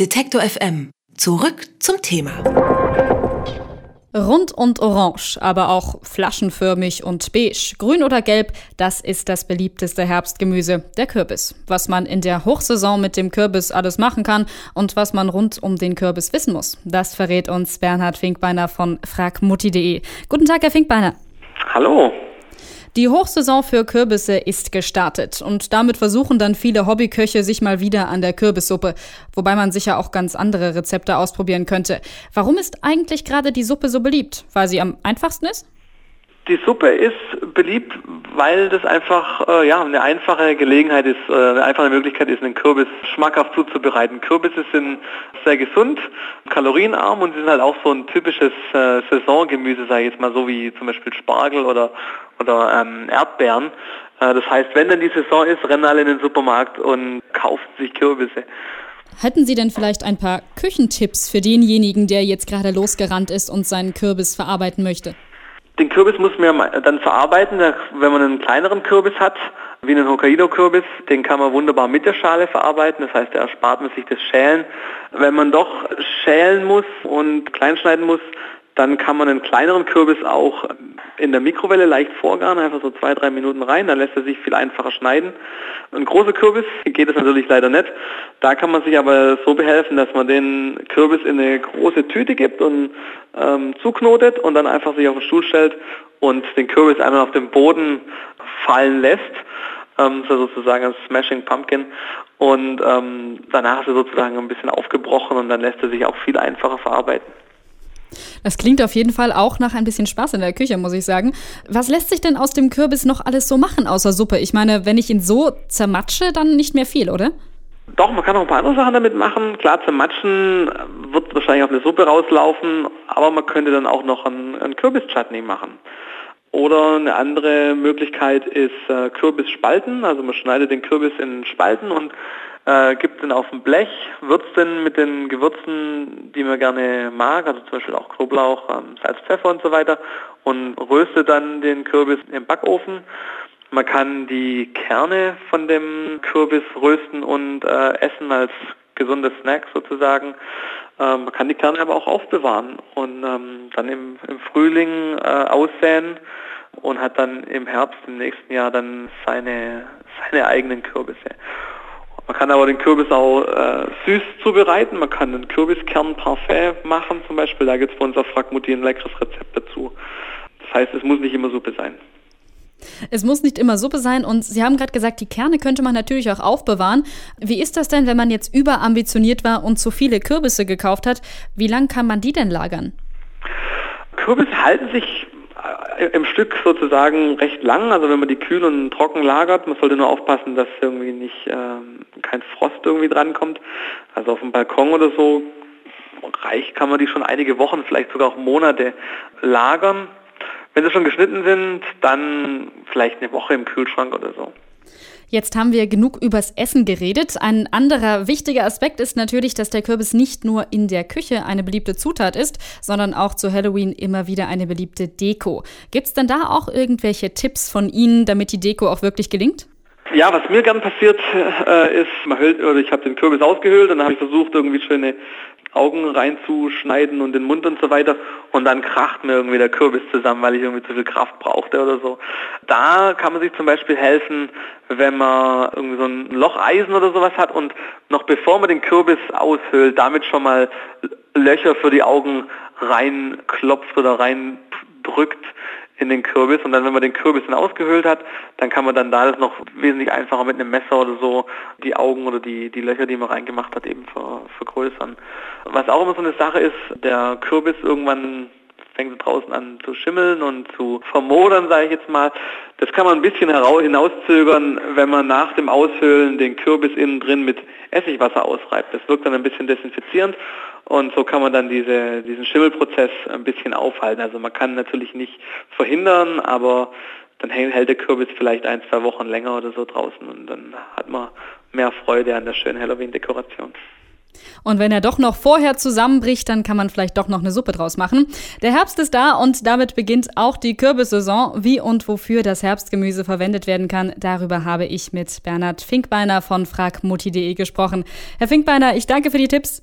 Detektor FM. Zurück zum Thema. Rund und orange, aber auch flaschenförmig und beige, grün oder gelb, das ist das beliebteste Herbstgemüse, der Kürbis. Was man in der Hochsaison mit dem Kürbis alles machen kann und was man rund um den Kürbis wissen muss, das verrät uns Bernhard Finkbeiner von fragmutti.de. Guten Tag, Herr Finkbeiner. Hallo. Die Hochsaison für Kürbisse ist gestartet und damit versuchen dann viele Hobbyköche sich mal wieder an der Kürbissuppe, wobei man sicher auch ganz andere Rezepte ausprobieren könnte. Warum ist eigentlich gerade die Suppe so beliebt? Weil sie am einfachsten ist? Die Suppe ist beliebt, weil das einfach äh, ja, eine einfache Gelegenheit ist, äh, eine einfache Möglichkeit ist, einen Kürbis schmackhaft zuzubereiten. Kürbisse sind sehr gesund, kalorienarm und sie sind halt auch so ein typisches äh, Saisongemüse, sage ich jetzt mal so wie zum Beispiel Spargel oder, oder ähm, Erdbeeren. Äh, das heißt, wenn dann die Saison ist, rennen alle in den Supermarkt und kaufen sich Kürbisse. Hätten Sie denn vielleicht ein paar Küchentipps für denjenigen, der jetzt gerade losgerannt ist und seinen Kürbis verarbeiten möchte? Den Kürbis muss man dann verarbeiten, wenn man einen kleineren Kürbis hat, wie einen Hokkaido-Kürbis, den kann man wunderbar mit der Schale verarbeiten, das heißt, da erspart man sich das Schälen. Wenn man doch schälen muss und kleinschneiden muss, dann kann man einen kleineren Kürbis auch in der Mikrowelle leicht vorgaren, einfach so zwei, drei Minuten rein, dann lässt er sich viel einfacher schneiden. Ein großer Kürbis geht es natürlich leider nicht. Da kann man sich aber so behelfen, dass man den Kürbis in eine große Tüte gibt und ähm, zuknotet und dann einfach sich auf den Stuhl stellt und den Kürbis einmal auf den Boden fallen lässt. Ähm, so sozusagen ein Smashing Pumpkin und ähm, danach ist er sozusagen ein bisschen aufgebrochen und dann lässt er sich auch viel einfacher verarbeiten. Das klingt auf jeden Fall auch nach ein bisschen Spaß in der Küche, muss ich sagen. Was lässt sich denn aus dem Kürbis noch alles so machen außer Suppe? Ich meine, wenn ich ihn so zermatsche, dann nicht mehr viel, oder? Doch, man kann noch ein paar andere Sachen damit machen. Klar, zermatschen wird wahrscheinlich auf eine Suppe rauslaufen, aber man könnte dann auch noch einen, einen Kürbis-Chutney machen. Oder eine andere Möglichkeit ist äh, Kürbis spalten. Also man schneidet den Kürbis in Spalten und äh, gibt den auf dem Blech, würzt den mit den Gewürzen, die man gerne mag, also zum Beispiel auch Knoblauch, ähm, Salz, Pfeffer und so weiter und röstet dann den Kürbis im Backofen. Man kann die Kerne von dem Kürbis rösten und äh, essen als gesundes Snack sozusagen. Ähm, man kann die Kerne aber auch aufbewahren und ähm, dann im, im Frühling äh, aussäen und hat dann im Herbst im nächsten Jahr dann seine, seine eigenen Kürbisse. Man kann aber den Kürbis auch äh, süß zubereiten. Man kann einen Kürbiskernparfait machen zum Beispiel. Da gibt es bei uns auf Fragmutti ein leckeres Rezept dazu. Das heißt, es muss nicht immer Suppe sein. Es muss nicht immer Suppe sein und Sie haben gerade gesagt, die Kerne könnte man natürlich auch aufbewahren. Wie ist das denn, wenn man jetzt überambitioniert war und zu viele Kürbisse gekauft hat? Wie lange kann man die denn lagern? Kürbisse halten sich im Stück sozusagen recht lang, also wenn man die kühl und trocken lagert, man sollte nur aufpassen, dass irgendwie nicht ähm, kein Frost irgendwie drankommt. Also auf dem Balkon oder so reicht, kann man die schon einige Wochen, vielleicht sogar auch Monate lagern. Wenn sie schon geschnitten sind, dann vielleicht eine Woche im Kühlschrank oder so. Jetzt haben wir genug übers Essen geredet. Ein anderer wichtiger Aspekt ist natürlich, dass der Kürbis nicht nur in der Küche eine beliebte Zutat ist, sondern auch zu Halloween immer wieder eine beliebte Deko. Gibt es denn da auch irgendwelche Tipps von Ihnen, damit die Deko auch wirklich gelingt? Ja, was mir gern passiert äh, ist, man hüllt, oder ich habe den Kürbis ausgehöhlt und dann habe ich versucht, irgendwie schöne Augen reinzuschneiden und den Mund und so weiter und dann kracht mir irgendwie der Kürbis zusammen, weil ich irgendwie zu viel Kraft brauchte oder so. Da kann man sich zum Beispiel helfen, wenn man irgendwie so ein Locheisen oder sowas hat und noch bevor man den Kürbis aushöhlt, damit schon mal Löcher für die Augen reinklopft oder reindrückt in den Kürbis und dann, wenn man den Kürbis dann ausgehöhlt hat, dann kann man dann da das noch wesentlich einfacher mit einem Messer oder so die Augen oder die, die Löcher, die man reingemacht hat, eben ver, vergrößern. Was auch immer so eine Sache ist, der Kürbis irgendwann fängt draußen an zu schimmeln und zu vermodern, sage ich jetzt mal. Das kann man ein bisschen hinauszögern, wenn man nach dem Aushöhlen den Kürbis innen drin mit Essigwasser ausreibt. Das wirkt dann ein bisschen desinfizierend und so kann man dann diese, diesen Schimmelprozess ein bisschen aufhalten. Also man kann natürlich nicht verhindern, aber dann hält der Kürbis vielleicht ein, zwei Wochen länger oder so draußen und dann hat man mehr Freude an der schönen Halloween-Dekoration. Und wenn er doch noch vorher zusammenbricht, dann kann man vielleicht doch noch eine Suppe draus machen. Der Herbst ist da und damit beginnt auch die Kürbissaison. Wie und wofür das Herbstgemüse verwendet werden kann, darüber habe ich mit Bernhard Finkbeiner von fragmutti.de gesprochen. Herr Finkbeiner, ich danke für die Tipps.